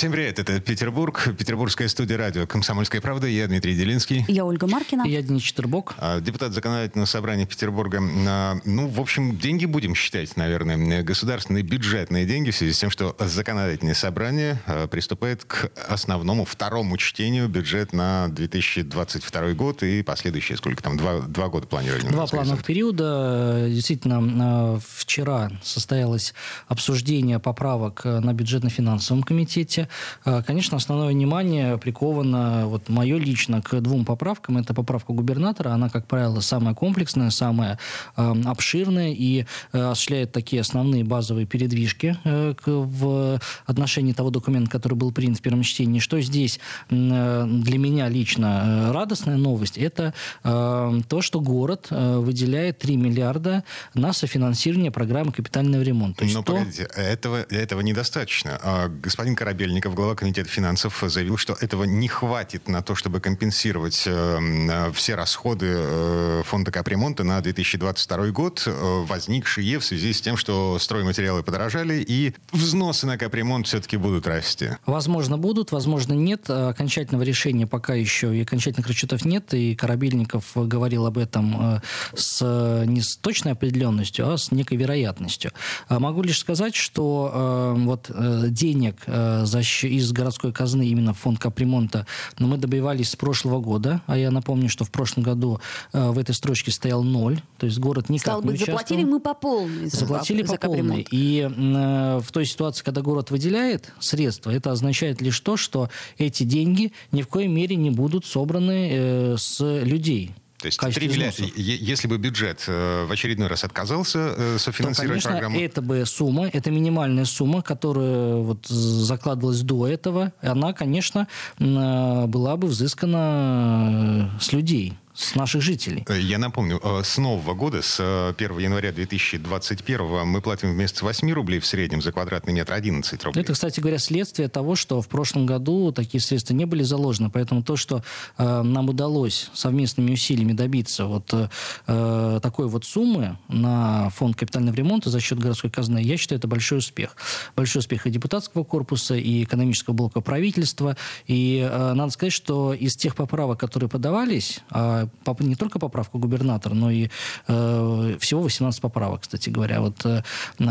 Всем привет, это Петербург, Петербургская студия радио «Комсомольская правда». Я Дмитрий Делинский. Я Ольга Маркина. Я Денис Четербок. А, депутат законодательного собрания Петербурга. А, ну, в общем, деньги будем считать, наверное. Государственные бюджетные деньги в связи с тем, что законодательное собрание а, приступает к основному второму чтению бюджет на 2022 год и последующие, сколько там, два, два года планирования. Два плановых периода. Действительно, вчера состоялось обсуждение поправок на бюджетно-финансовом комитете. Э, конечно, основное внимание приковано, вот мое лично, к двум поправкам. Это поправка губернатора, она, как правило, самая комплексная, самая э, обширная и э, осуществляет такие основные базовые передвижки э, к, в отношении того документа, который был принят в первом чтении. Что здесь э, для меня лично э, радостная новость, это э, то, что город э, выделяет 3 миллиарда на софинансирование программы капитального ремонта. Но то... погодите, этого, этого недостаточно. А, господин Корабельник Сальников, глава комитета финансов, заявил, что этого не хватит на то, чтобы компенсировать э, все расходы э, фонда капремонта на 2022 год, э, возникшие в связи с тем, что стройматериалы подорожали, и взносы на капремонт все-таки будут расти. Возможно, будут, возможно, нет. Окончательного решения пока еще и окончательных расчетов нет, и Корабельников говорил об этом э, с, не с точной определенностью, а с некой вероятностью. А могу лишь сказать, что э, вот э, денег за из городской казны именно в фонд капремонта, но мы добивались с прошлого года, а я напомню, что в прошлом году э, в этой строчке стоял ноль, то есть город никак Стало не быть, участвовал. заплатили мы по полной. Заплатили за, по полной. И э, в той ситуации, когда город выделяет средства, это означает лишь то, что эти деньги ни в коей мере не будут собраны э, с людей. То есть 3 миллиарда, если бы бюджет э, в очередной раз отказался э, софинансировать то, конечно, программу... это бы сумма, это минимальная сумма, которая вот закладывалась до этого, она, конечно, э, была бы взыскана с людей с наших жителей. Э, я напомню, э, с нового года, с 1 э, января 2021 мы платим вместо 8 рублей в среднем за квадратный метр 11 рублей. Это, кстати говоря, следствие того, что в прошлом году такие средства не были заложены. Поэтому то, что э, нам удалось совместными усилиями добиться вот э, такой вот суммы на фонд капитального ремонта за счет городской казны, я считаю, это большой успех. Большой успех и депутатского корпуса, и экономического блока правительства. И э, надо сказать, что из тех поправок, которые подавались, э, не только поправку губернатора, но и э, всего 18 поправок, кстати говоря. Вот э,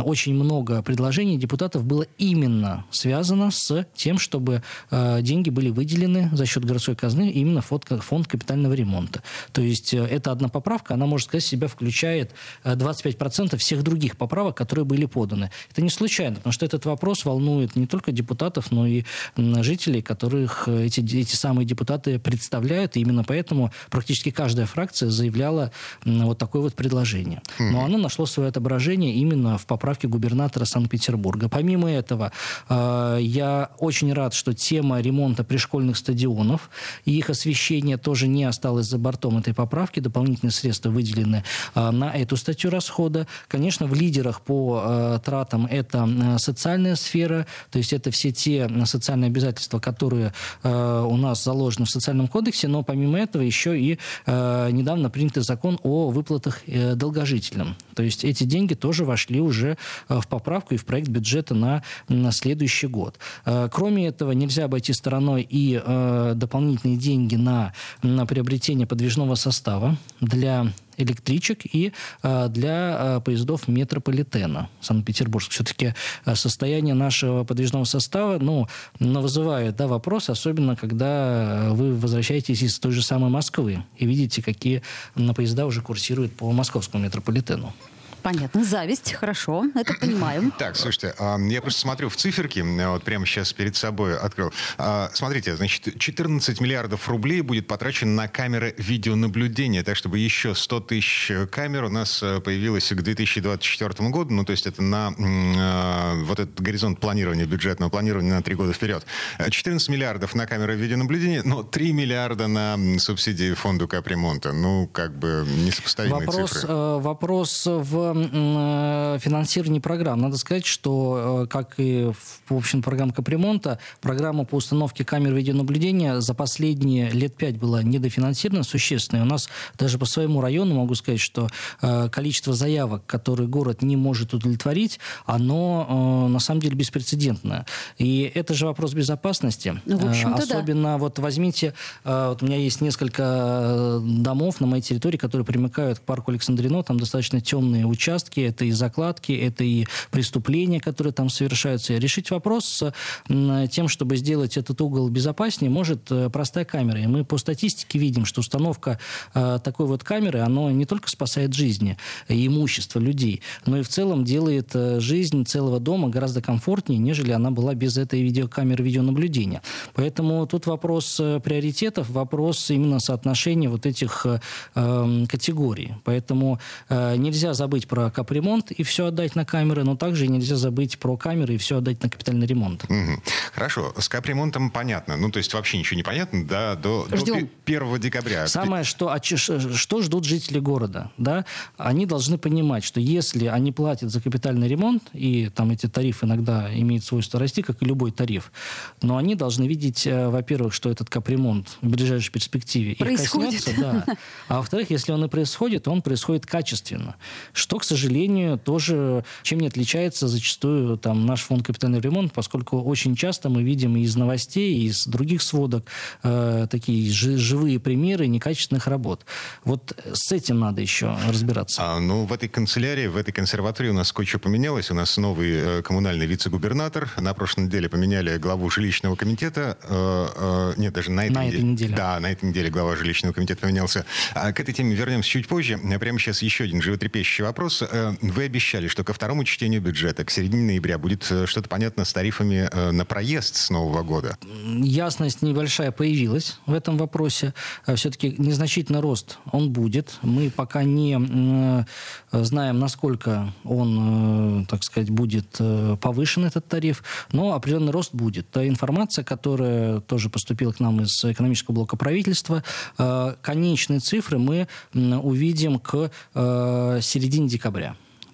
очень много предложений депутатов было именно связано с тем, чтобы э, деньги были выделены за счет городской казны именно фонд, фонд капитального ремонта. То есть э, эта одна поправка, она, можно сказать, себя включает 25% э, всех других поправок, которые были поданы. Это не случайно, потому что этот вопрос волнует не только депутатов, но и жителей, которых эти, эти самые депутаты представляют. И именно поэтому практически практически каждая фракция заявляла вот такое вот предложение. Но оно нашло свое отображение именно в поправке губернатора Санкт-Петербурга. Помимо этого, э, я очень рад, что тема ремонта пришкольных стадионов и их освещение тоже не осталось за бортом этой поправки. Дополнительные средства выделены э, на эту статью расхода. Конечно, в лидерах по э, тратам это социальная сфера, то есть это все те социальные обязательства, которые у нас заложены в социальном кодексе, но помимо этого еще и э, недавно принятый закон о выплатах э, долгожителям. То есть эти деньги тоже вошли уже э, в поправку и в проект бюджета на, на следующий год. Э, кроме этого, нельзя обойти стороной и э, дополнительные деньги на, на приобретение подвижного состава для электричек и э, для э, поездов метрополитена Санкт-Петербург. Все-таки э, состояние нашего подвижного состава ну, вызывает да, вопрос, особенно когда вы возвращаетесь из той же самой Москвы и видите, какие поезда уже курсируют по московскому метрополитену. Понятно. Зависть, хорошо, это понимаем. Так, слушайте, а, я просто смотрю в циферки, вот прямо сейчас перед собой открыл. А, смотрите, значит, 14 миллиардов рублей будет потрачено на камеры видеонаблюдения, так чтобы еще 100 тысяч камер у нас э, появилось к 2024 году, ну, то есть это на э, вот этот горизонт планирования, бюджетного планирования на три года вперед. 14 миллиардов на камеры видеонаблюдения, но 3 миллиарда на субсидии фонду капремонта. Ну, как бы несопоставимые вопрос, цифры. Э, вопрос в э, финансировании программ. Надо сказать, что, э, как и в общем программ капремонта, программа по установке камер видеонаблюдения за последние лет пять была недофинансирована существенно. И у нас даже по своему району могу сказать, что э, количество заявок, которые город не может удовлетворить, оно на самом деле беспрецедентное. И это же вопрос безопасности. Ну, в Особенно, да. вот возьмите, вот у меня есть несколько домов на моей территории, которые примыкают к парку Александрино, там достаточно темные участки, это и закладки, это и преступления, которые там совершаются. решить вопрос с тем, чтобы сделать этот угол безопаснее, может э, простая камера. И мы по статистике видим, что установка э, такой вот камеры, она не только спасает жизни и имущество людей, но и в целом делает э, жизнь целого дома гораздо комфортнее, нежели она была без этой видеокамеры видеонаблюдения. Поэтому тут вопрос приоритетов, вопрос именно соотношения вот этих э, категорий. Поэтому нельзя забыть про капремонт и все отдать на камеры, но также нельзя забыть про камеры и все отдать на капитальный ремонт. Угу. Хорошо, с капремонтом понятно. Ну, то есть вообще ничего не понятно, да, до, до 1 декабря. Самое, что, а, что ждут жители города, да, они должны понимать, что если они платят за капитальный ремонт, и там эти тарифы иногда имеют свойство расти, как и любой тариф, но они должны видеть, э, во-первых, что этот капремонт в ближайшей перспективе Происходит. их коснется, да. А во-вторых, если он и происходит, он происходит качественно. Что, к сожалению, тоже чем не отличается зачастую там, наш фонд капитальный ремонт, поскольку очень часто мы видим из новостей, из других сводок э, такие живые примеры некачественных работ. Вот с этим надо еще разбираться. А, ну, в этой канцелярии, в этой консерватории у нас кое-что поменялось. У нас новый э, коммунальный вице-губернатор. На прошлой неделе поменяли главу жилищного комитета. Э, э, нет, даже на этой, на неделе. этой неделе. Да, на этой неделе глава жилищного комитета поменялся. А к этой теме вернемся чуть позже. Прямо сейчас еще один животрепещущий вопрос. Э, вы обещали, что ко второму чтению бюджета, к середине ноября, будет э, что-то понятно с тарифами э, на проезд с Нового года. Ясность небольшая появилась в этом вопросе. Все-таки незначительный рост он будет. Мы пока не знаем, насколько он, так сказать, будет повышен, этот тариф, но определенный рост будет. Та информация, которая тоже поступила к нам из экономического блока правительства, конечный цифры мы увидим к середине декабря.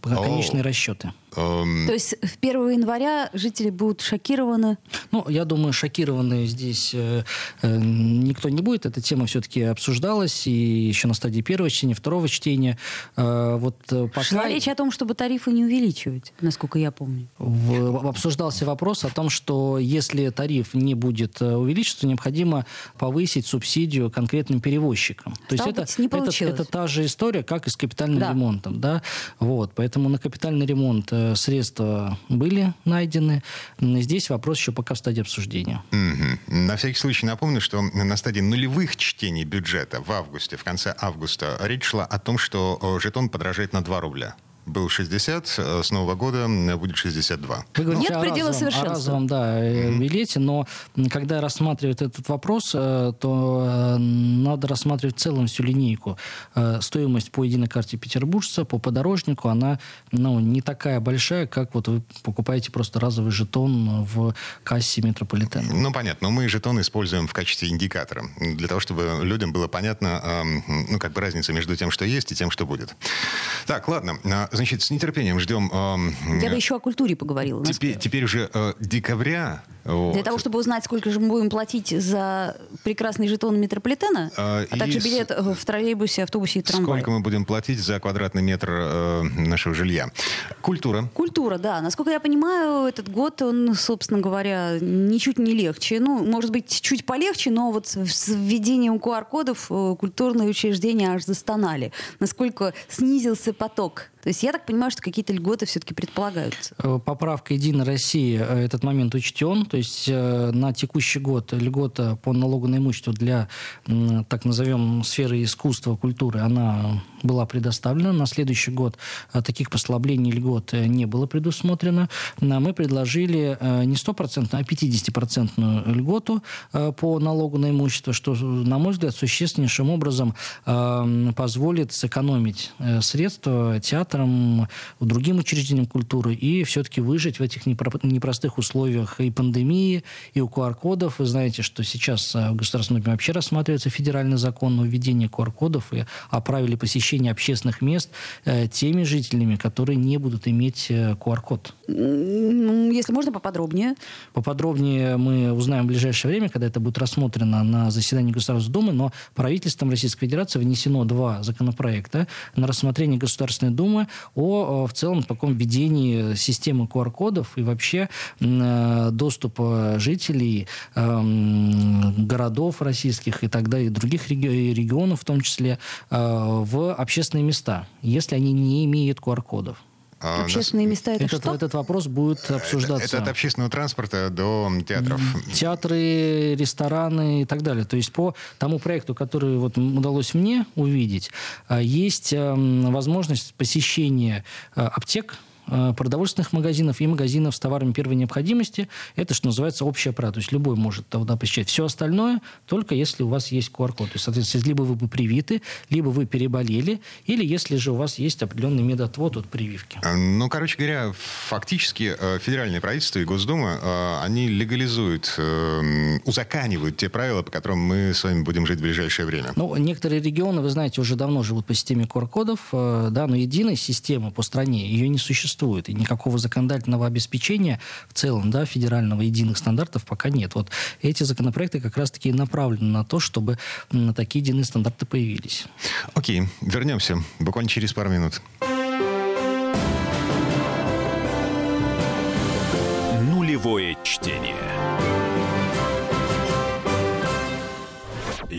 Конечные расчеты. Эм... То есть в 1 января жители будут шокированы? Ну, я думаю, шокированы здесь э, э, никто не будет. Эта тема все-таки обсуждалась и еще на стадии первого чтения, второго чтения. Э, вот э, пока... Шла речь о том, чтобы тарифы не увеличивать, насколько я помню. В, обсуждался вопрос о том, что если тариф не будет э, увеличиваться, необходимо повысить субсидию конкретным перевозчикам. То есть это, не это, это та же история, как и с капитальным да. ремонтом. Да? Вот, поэтому на капитальный ремонт э, средства были найдены. Здесь вопрос еще пока в стадии обсуждения. Угу. На всякий случай напомню, что на стадии нулевых чтений бюджета в августе, в конце августа, речь шла о том, что жетон подорожает на 2 рубля был 60, э, с Нового года будет 62. Вы говорите Нет предела разовом, совершенства. О разовом, да, mm-hmm. билете, но когда рассматривают этот вопрос, э, то надо рассматривать в целом всю линейку. Стоимость по единой карте петербуржца, по подорожнику, она ну, не такая большая, как вот вы покупаете просто разовый жетон в кассе метрополитена. Ну, понятно, но мы жетон используем в качестве индикатора, для того, чтобы людям было понятно, ну, как бы разница между тем, что есть, и тем, что будет. Так, ладно. Значит, с нетерпением ждем... Э, Я бы еще о культуре поговорила. Теперь, теперь уже э, декабря. Вот. Для того, чтобы узнать, сколько же мы будем платить за прекрасный жетон метрополитена, э, а также билет в троллейбусе, автобусе и трамвае. Сколько мы будем платить за квадратный метр э, нашего жилья. Культура. Культура, да. Насколько я понимаю, этот год, он, собственно говоря, ничуть не легче. Ну, может быть, чуть полегче, но вот с введением QR-кодов э, культурные учреждения аж застонали. Насколько снизился поток то есть я так понимаю, что какие-то льготы все-таки предполагаются. Э, поправка «Единой России» э, этот момент учтен. То есть э, на текущий год льгота по налогу на имущество для, так назовем, сферы искусства, культуры, она была предоставлена. На следующий год таких послаблений льгот не было предусмотрено. Мы предложили не 100%, а 50% льготу по налогу на имущество, что, на мой взгляд, существеннейшим образом позволит сэкономить средства театра театрам, другим учреждениям культуры и все-таки выжить в этих непростых условиях и пандемии, и у QR-кодов. Вы знаете, что сейчас в Государственном вообще рассматривается федеральный закон о введении QR-кодов и о правиле посещения посещения общественных мест э, теми жителями, которые не будут иметь э, QR-код. Если можно, поподробнее. Поподробнее мы узнаем в ближайшее время, когда это будет рассмотрено на заседании Государственной Думы, но правительством Российской Федерации внесено два законопроекта на рассмотрение Государственной Думы о, в целом таком введении системы QR-кодов и вообще э, доступа жителей эм, городов российских и тогда и других регионов в том числе э, в общественные места, если они не имеют QR-кодов. А, Общественные места это этот, что? Этот вопрос будет обсуждаться. Это, это от общественного транспорта до театров. Театры, рестораны и так далее. То есть по тому проекту, который вот удалось мне увидеть, а, есть эм, возможность посещения э, аптек, продовольственных магазинов и магазинов с товарами первой необходимости. Это, что называется, общая правда. То есть любой может туда посещать. Все остальное только если у вас есть QR-код. То есть, соответственно, либо вы привиты, либо вы переболели, или если же у вас есть определенный медотвод от прививки. Э, ну, короче говоря, фактически э, федеральное правительство и Госдума, они легализуют, узаканивают те правила, по которым мы с вами будем жить в ближайшее время. Ну, некоторые регионы, вы знаете, уже давно живут по системе QR-кодов, да, но единой системы по стране ее не существует существует. И никакого законодательного обеспечения в целом, да, федерального единых стандартов пока нет. Вот эти законопроекты как раз-таки направлены на то, чтобы такие единые стандарты появились. Окей, вернемся буквально через пару минут. Нулевое чтение.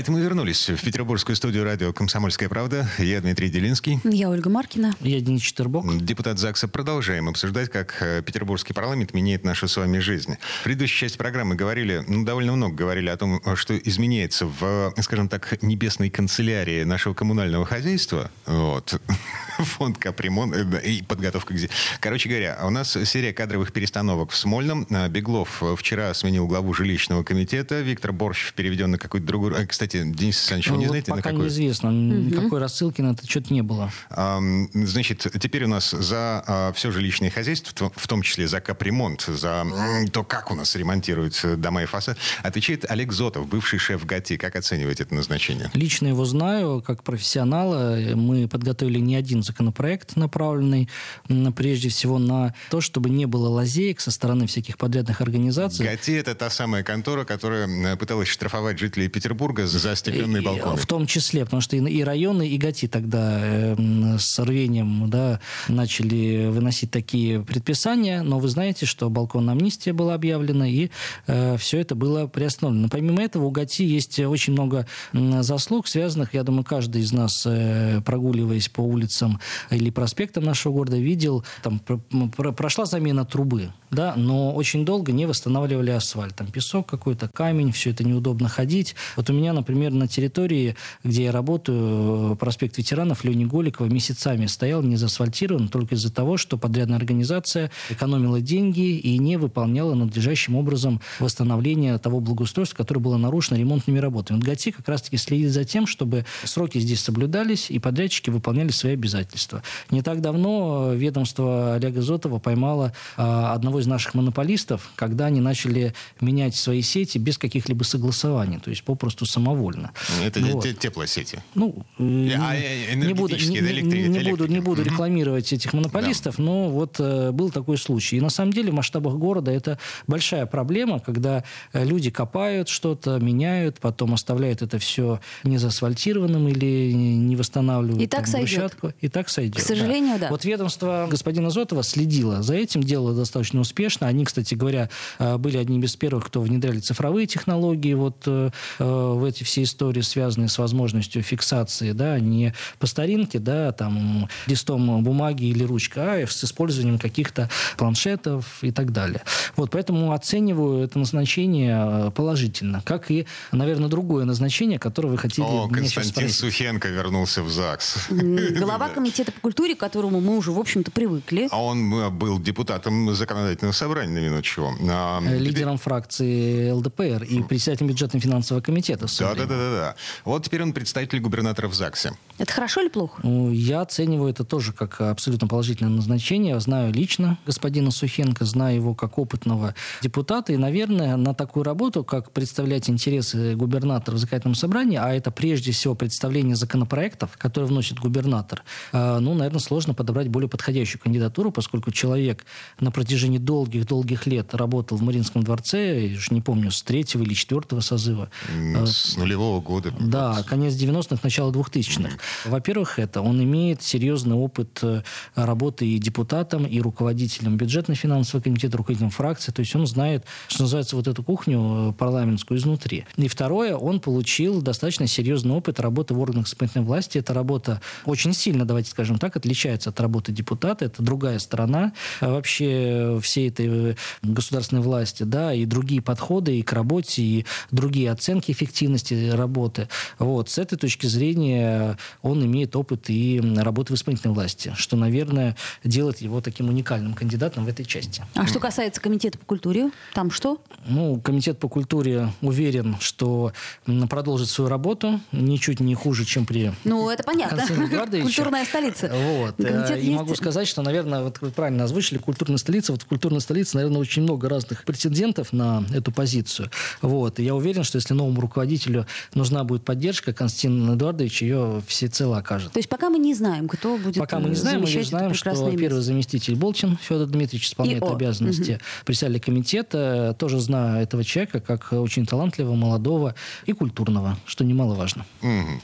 Это мы вернулись в петербургскую студию радио «Комсомольская правда». Я Дмитрий Делинский. Я Ольга Маркина. Я Денис Четербок. Депутат ЗАГСа. Продолжаем обсуждать, как э, петербургский парламент меняет нашу с вами жизнь. В предыдущей части программы говорили, ну, довольно много говорили о том, что изменяется в, скажем так, небесной канцелярии нашего коммунального хозяйства. Вот. Фонд капремонт э, и подготовка к... Короче говоря, у нас серия кадровых перестановок в Смольном. Э, Беглов вчера сменил главу жилищного комитета. Виктор Борщев переведен на какой-то другой... Кстати, кстати, Денис Александрович, вы не вот знаете, пока на какой? неизвестно. Угу. Никакой рассылки на это что-то не было. А, значит, теперь у нас за а, все жилищное хозяйство, в том числе за капремонт, за то, как у нас ремонтируют дома и фасады, отвечает Олег Зотов, бывший шеф ГАТИ. Как оцениваете это назначение? Лично его знаю, как профессионала. Мы подготовили не один законопроект, направленный прежде всего на то, чтобы не было лазеек со стороны всяких подрядных организаций. ГАТИ – это та самая контора, которая пыталась штрафовать жителей Петербурга за остекленные балконы. В том числе, потому что и районы, и ГАТИ тогда э, с рвением да, начали выносить такие предписания, но вы знаете, что балкон амнистия была объявлена, и э, все это было приостановлено. Помимо этого, у ГАТИ есть очень много заслуг, связанных, я думаю, каждый из нас, э, прогуливаясь по улицам или проспектам нашего города, видел, там про прошла замена трубы, да, но очень долго не восстанавливали асфальт. Там песок какой-то, камень, все это неудобно ходить. Вот у меня, например, на территории, где я работаю, проспект ветеранов Лени Голикова месяцами стоял не заасфальтирован только из-за того, что подрядная организация экономила деньги и не выполняла надлежащим образом восстановление того благоустройства, которое было нарушено ремонтными работами. Вот ГАТИ как раз-таки следит за тем, чтобы сроки здесь соблюдались и подрядчики выполняли свои обязательства. Не так давно ведомство Олега Зотова поймало а, одного из наших монополистов, когда они начали менять свои сети без каких-либо согласований, то есть попросту самовольно. Это вот. теплосети. Ну, а, не буду, не, электри... не, буду, не буду рекламировать этих монополистов, да. но вот э, был такой случай. И на самом деле в масштабах города это большая проблема, когда э, люди копают что-то, меняют, потом оставляют это все не заасфальтированным или не восстанавливают и так там, сойдет. брусчатку. И так сойдет. К сожалению, да. да. Вот ведомство господина Зотова следило за этим, делало достаточно успешно. Они, кстати говоря, э, были одними из первых, кто внедряли цифровые технологии вот э, в эти эти все истории, связанные с возможностью фиксации, да, не по старинке, да, там, листом бумаги или ручкой, а с использованием каких-то планшетов и так далее. Вот, поэтому оцениваю это назначение э, положительно, как и, наверное, другое назначение, которое вы хотели О, сейчас Константин. Сухенко вернулся в ЗАГС. Глава комитета по культуре, к которому мы уже, в общем-то, привыкли. А он э, был депутатом законодательного собрания, на минуточку. А, Лидером фракции ЛДПР и председателем бюджетно-финансового комитета. свое Да, да, да, да, да. Вот теперь он представитель губернатора в ЗАГСе. Это хорошо или плохо? Ну, Я оцениваю это тоже как абсолютно положительное назначение. Знаю лично господина Сухенко, знаю его как опытного депутата. И, наверное, на такую работу, как представлять интересы губернатора в законодательном собрании, а это прежде всего представление законопроектов, которые вносит губернатор, э, ну, наверное, сложно подобрать более подходящую кандидатуру, поскольку человек на протяжении долгих-долгих лет работал в Мариинском дворце, я уж не помню, с третьего или четвертого созыва. М, С нулевого года. Да, конец 90-х, начало 2000-х. Во-первых, это он имеет серьезный опыт э, работы и депутатом, и руководителем бюджетно-финансового комитета, руководителем фракции. То есть он знает, что называется, вот эту кухню э, парламентскую изнутри. И второе, он получил достаточно серьезный опыт работы в органах исполнительной власти. Эта работа очень сильно, давайте скажем так, отличается от работы депутата. Это другая сторона э, вообще всей этой государственной власти, да, и другие подходы и к работе, и другие оценки эффективности работы. Вот. С этой точки зрения он имеет опыт и работы в исполнительной власти, что, наверное, делает его таким уникальным кандидатом в этой части. А что касается комитета по культуре, там что? Ну, комитет по культуре уверен, что продолжит свою работу ничуть не хуже, чем при Ну, это понятно. Культурная столица. Вот. Комитет Э, И есть? могу сказать, что, наверное, вот вы правильно озвучили, культурная столица. Вот в культурной столице, наверное, очень много разных претендентов на эту позицию. Вот. И я уверен, что если новому руководителю нужна будет поддержка, Константин Эдуардович ее всецело окажет. То есть пока мы не знаем, кто будет Пока мы не знаем, мы лишь знаем, что прекрасное первый место. заместитель Болчин Федор Дмитриевич исполняет И- обязанности председателя комитета. Тоже знаю этого человека как очень талантливого, молодого и культурного, что немаловажно. Мгм.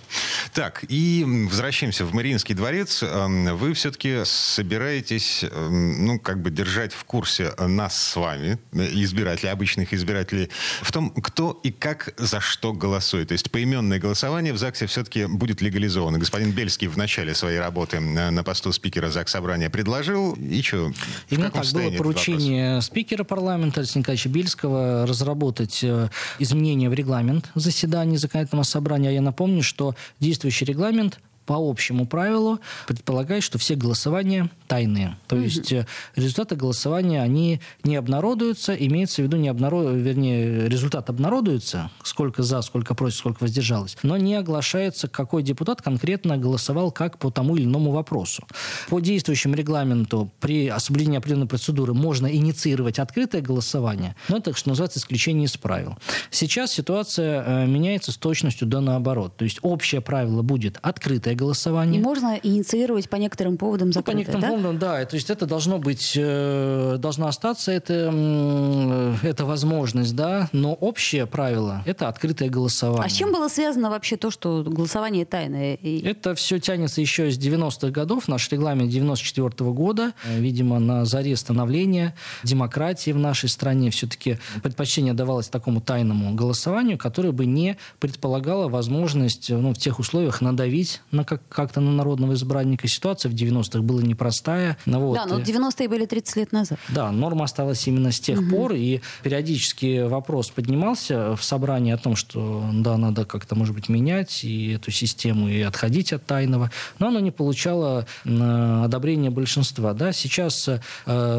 Так, и возвращаемся в Мариинский дворец. Эм, Вы все-таки собираетесь, эм, ну, как бы держать в курсе нас с вами, э, избирателей, обычных избирателей, в том, кто и как за что голосует. То есть поименное голосование в ЗАГСе все-таки будет легализовано. Господин Бельский в начале своей работы э, на посту спикера ЗАГС Собрания предложил. И что, Именно так было поручение спикера парламента Алексея Николаевича Бельского разработать э, изменения в регламент заседаний законодательного собрания. А я напомню, что действующий регламент по общему правилу предполагает, что все голосования тайные. То есть э, результаты голосования, они не обнародуются, имеется в виду не обнаро... вернее, результат обнародуется, сколько за, сколько против, сколько воздержалось, но не оглашается, какой депутат конкретно голосовал как по тому или иному вопросу. По действующему регламенту при соблюдении определенной процедуры можно инициировать открытое голосование, но это, что называется, исключение из правил. Сейчас ситуация э, меняется с точностью до наоборот. То есть общее правило будет открытое голосование. И можно инициировать по некоторым поводам Ну, по закрытое, некоторым да? поводам, да. То есть это должно быть, э, должна остаться эта, м, эта возможность, да. Но общее правило – это открытое голосование. А с чем было связано вообще то, что голосование тайное? И- Это все тянется еще с 90-х годов. Наш регламент 94 года, э, видимо, на заре становления демократии в нашей стране все-таки предпочтение давалось такому тайному голосованию, которое бы не предполагало возможность ну, в тех условиях надавить на как- как-то на народного избранника. Ситуация в 90-х была непростая. Ну, вот, Да, но э, 90-е были 30 лет назад. да, норма осталась именно с тех пор, и периодически вопрос поднимался в собрании о том, что да, надо как-то, может быть, менять и эту систему, и отходить от тайного, но оно не получало э, одобрения большинства. Да? Сейчас э,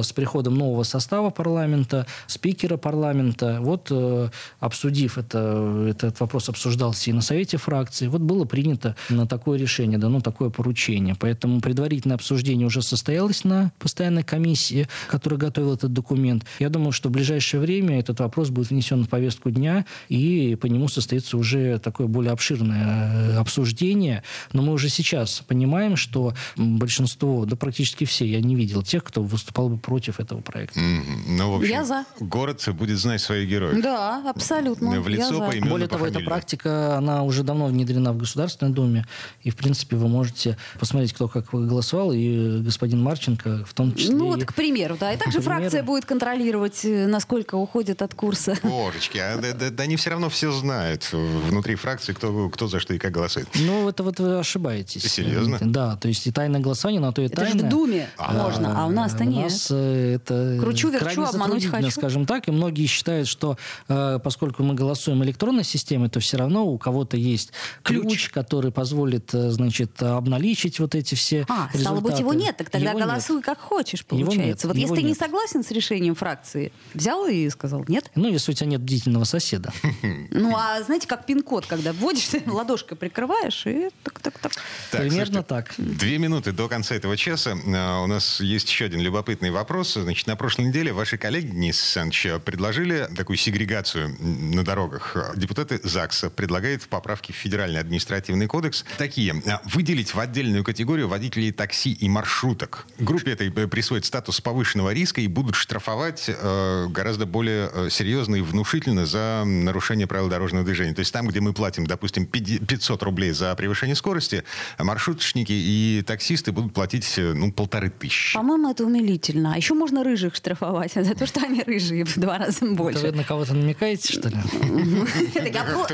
с приходом нового состава парламента, спикера парламента, вот э, обсудив это, этот вопрос обсуждался и на совете фракции, вот было принято на такое решение, дано такое поручение. Поэтому предварительное обсуждение уже состоялось на постоянной комиссии, которая готовила этот документ. Я думаю, что в ближайшее время этот вопрос будет внесен в повестку дня, и по нему состоится уже такое более обширное э, обсуждение. Но мы уже сейчас понимаем, что большинство, да практически все, я не видел тех, кто выступал бы против этого проекта. Мгм. Ну, в общем, Я за. город будет знать своих героев. Да, абсолютно. В Я лицо за. по имени Более по того, эта фамилии. практика, она уже давно внедрена в Государственной Думе. И, в принципе, вы можете посмотреть, кто как голосовал, и господин Марченко в том числе. Ну вот, к примеру, да. И также примеру. фракция будет контролировать, э, насколько уходят от курса. Божечки, а да, да, да они все равно все знают внутри фракции, кто, кто за что и как голосует. Ну, это вот вы ошибаетесь. Серьезно? Да, то есть и тайное голосование, но то и Это тайное. же в Думе можно, а у нас-то у нет. нас э, это Кручу, верчу, обмануть хочу. скажем так. И многие считают, что э, поскольку мы голосуем электронной системой, то все равно у кого-то есть ключ, Ключ. который позволит, значит, обналичить вот эти все А, стало быть, его результаты. нет, так тогда Его нет. голосуй как хочешь, Его нет, получается. Вот его если ты не нет. согласен с решением фракции, взял и сказал нет. Ну, если у тебя нет бдительного соседа. Ну, а знаете, как пин-код, когда вводишь, ты ладошкой прикрываешь, и так-так-так. Так, Примерно так. Две минуты до конца этого часа. А, У нас есть еще один любопытный вопрос. Значит, на прошлой неделе ваши коллеги, Денис Александрович, предложили такую сегрегацию на дорогах. Депутаты ЗАГСа предлагают поправки в Федеральный административный кодекс такие. А, Выделить в отдельную категорию водителей такси и маршруток. Группе этой э, присвоит статус повышенного риска и будут штрафовать э, гораздо более э, серьезно и внушительно за нарушение правил дорожного движения. То есть там, где мы платим, допустим, 50 500 рублей за превышение скорости, маршруточники и таксисты будут платить, э, ну, полторы тысячи. По-моему, это умилительно. А еще можно рыжих штрафовать за то, что они рыжие в два раза Это вы больше. на кого-то намекаете, что ли?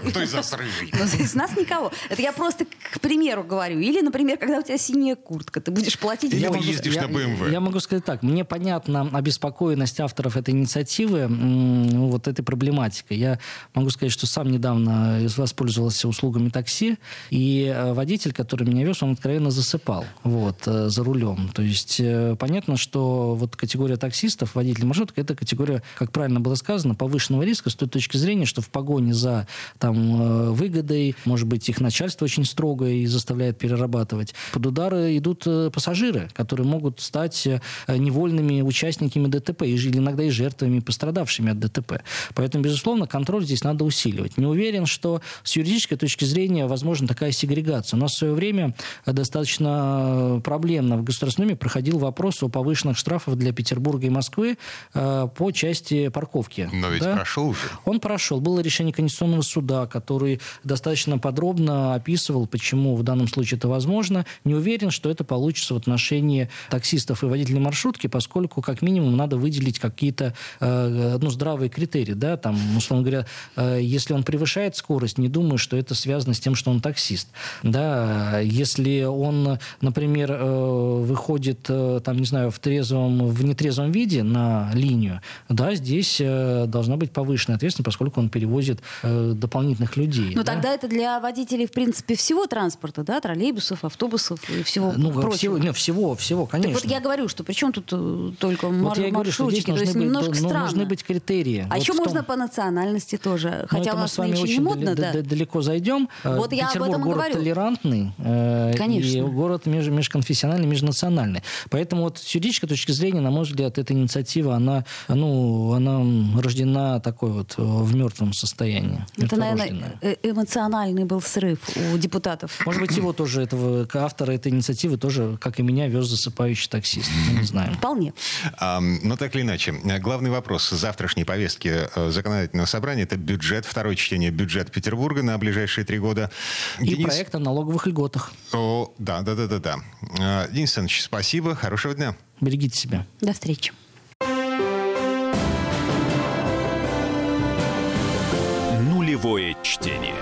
Кто, из нас рыжий? Ну, С нас никого. Это я просто к примеру говорю. Или, например, когда у тебя синяя куртка, ты будешь платить Или ты ездишь я, на BMW. Я могу сказать так. Мне понятна обеспокоенность авторов этой инициативы ну, вот этой проблематикой. Я могу сказать, что сам недавно воспользовался услугами такси, и э, водитель, который меня вез, он откровенно засыпал вот, э, за рулем. То есть э, понятно, что вот категория таксистов, водителей маршруток, это категория, как правильно было сказано, повышенного риска с той точки зрения, что в погоне за там, выгодой, может быть, их начальство очень строгое и заставляет перерабатывать, под удары идут э, пассажиры, которые могут стать э, невольными участниками ДТП, или иногда и жертвами, пострадавшими от ДТП. Поэтому, безусловно, контроль здесь надо усиливать. Не уверен, что с юридической точки зрения возможна такая сегрегация. У нас в свое время э, достаточно проблемно в Государственном Думе проходил вопрос о повышенных штрафах для Петербурга и Москвы по части парковки. Но ведь Да? прошел уже. Он прошел. Было решение Конституционного суда, который достаточно подробно описывал, почему в данном случае это возможно. Не уверен, что это получится в отношении таксистов и водителей маршрутки, поскольку как минимум надо выделить какие-то э, ну, здравые критерии. Да? Там, условно говоря, э, если он превышает скорость, не думаю, что это связано с тем, что он таксист. Да? Если он, например, э, выходит, э, там, не знаю, в, трезвом, в нетрезвом виде на линию, да, здесь э, должна быть повышенная ответственность, поскольку он перевозит э, дополнительных людей. Ну, да. тогда это для водителей, в принципе, всего транспорта, да, троллейбусов, автобусов и всего Ну, прочего. всего, не, всего, всего, Так конечно. вот я говорю, что при чем тут э, только Вот мар- я говорю, что здесь есть быть, немножко ну, странно. должны быть критерии. А Вот еще том- можно по национальности тоже. Ну, Хотя это у нас с вами очень не модно, да. далеко зайдем. Э, Вот я об Петербург этом город говорю. толерантный э, Конечно. и город меж- межконфессиональный, межнациональный. Поэтому вот с юридической точки зрения, на мой взгляд, эта инициатива, она, ну, она рождена такой вот э, в мертвом состоянии. Это, наверное, э- эмоциональный был срыв у депутатов. Может быть, его тоже, этого автора этой инициативы тоже, как и меня, вез засыпающий таксист. Мы не знаем. Вполне. Но так или иначе, главный вопрос завтрашней повестки э, законодательного собрания – это бюджет, второе чтение бюджета Петербурга на ближайшие три года. И Денис- проект о налоговых льготах. О, да, да, да, да, да. Э, Денис Александрович, спасибо, хорошего дня. Берегите себя. До встречи. Нулевое чтение.